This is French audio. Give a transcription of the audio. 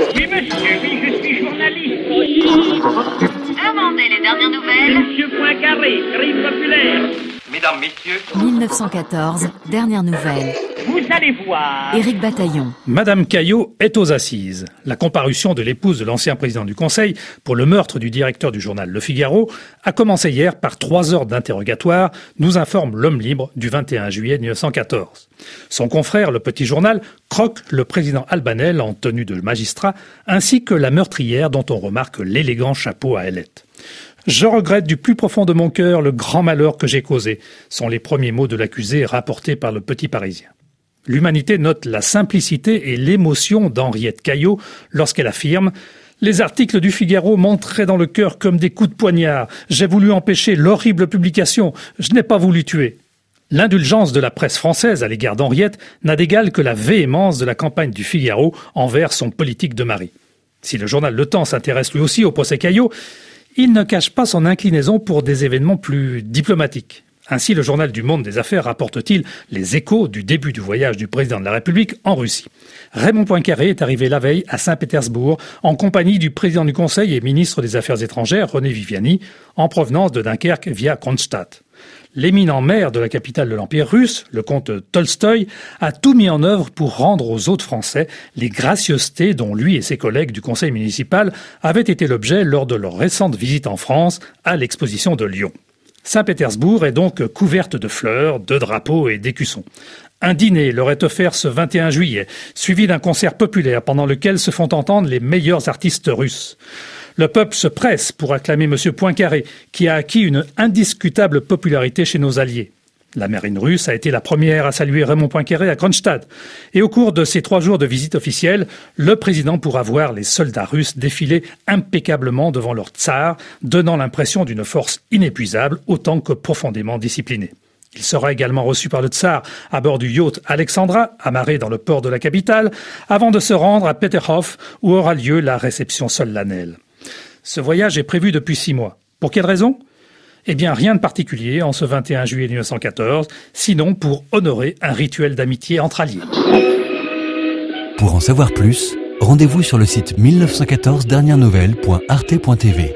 Oui, monsieur, oui, je suis journaliste. Demandez les dernières nouvelles. Monsieur Poincaré, crime populaire. Mesdames, Messieurs, 1914, dernière nouvelle. Vous allez voir. Éric Bataillon. Madame Caillot est aux assises. La comparution de l'épouse de l'ancien président du Conseil pour le meurtre du directeur du journal Le Figaro a commencé hier par trois heures d'interrogatoire, nous informe l'homme libre du 21 juillet 1914. Son confrère, le petit journal, croque le président albanais en tenue de magistrat, ainsi que la meurtrière dont on remarque l'élégant chapeau à ailette. Je regrette du plus profond de mon cœur le grand malheur que j'ai causé, sont les premiers mots de l'accusé rapportés par le petit Parisien. L'humanité note la simplicité et l'émotion d'Henriette Caillot lorsqu'elle affirme les articles du Figaro m'entraient dans le cœur comme des coups de poignard. J'ai voulu empêcher l'horrible publication. Je n'ai pas voulu tuer. L'indulgence de la presse française à l'égard d'Henriette n'a d'égal que la véhémence de la campagne du Figaro envers son politique de mari. Si le journal Le Temps s'intéresse lui aussi au procès Caillot, il ne cache pas son inclinaison pour des événements plus diplomatiques. Ainsi, le journal du Monde des Affaires rapporte-t-il les échos du début du voyage du président de la République en Russie. Raymond Poincaré est arrivé la veille à Saint-Pétersbourg en compagnie du président du Conseil et ministre des Affaires étrangères, René Viviani, en provenance de Dunkerque via Kronstadt. L'éminent maire de la capitale de l'Empire russe, le comte Tolstoï, a tout mis en œuvre pour rendre aux autres Français les gracieusetés dont lui et ses collègues du conseil municipal avaient été l'objet lors de leur récente visite en France à l'exposition de Lyon. Saint-Pétersbourg est donc couverte de fleurs, de drapeaux et d'écussons. Un dîner leur est offert ce 21 juillet, suivi d'un concert populaire pendant lequel se font entendre les meilleurs artistes russes. Le peuple se presse pour acclamer M. Poincaré, qui a acquis une indiscutable popularité chez nos alliés. La marine russe a été la première à saluer Raymond Poincaré à Kronstadt. Et au cours de ces trois jours de visite officielle, le président pourra voir les soldats russes défiler impeccablement devant leur tsar, donnant l'impression d'une force inépuisable autant que profondément disciplinée. Il sera également reçu par le tsar à bord du yacht Alexandra, amarré dans le port de la capitale, avant de se rendre à Peterhof où aura lieu la réception solennelle. Ce voyage est prévu depuis six mois. Pour quelle raison? Eh bien, rien de particulier en ce 21 juillet 1914, sinon pour honorer un rituel d'amitié entre alliés. Pour en savoir plus, rendez-vous sur le site 1914 dernières nouvelles.arte.tv.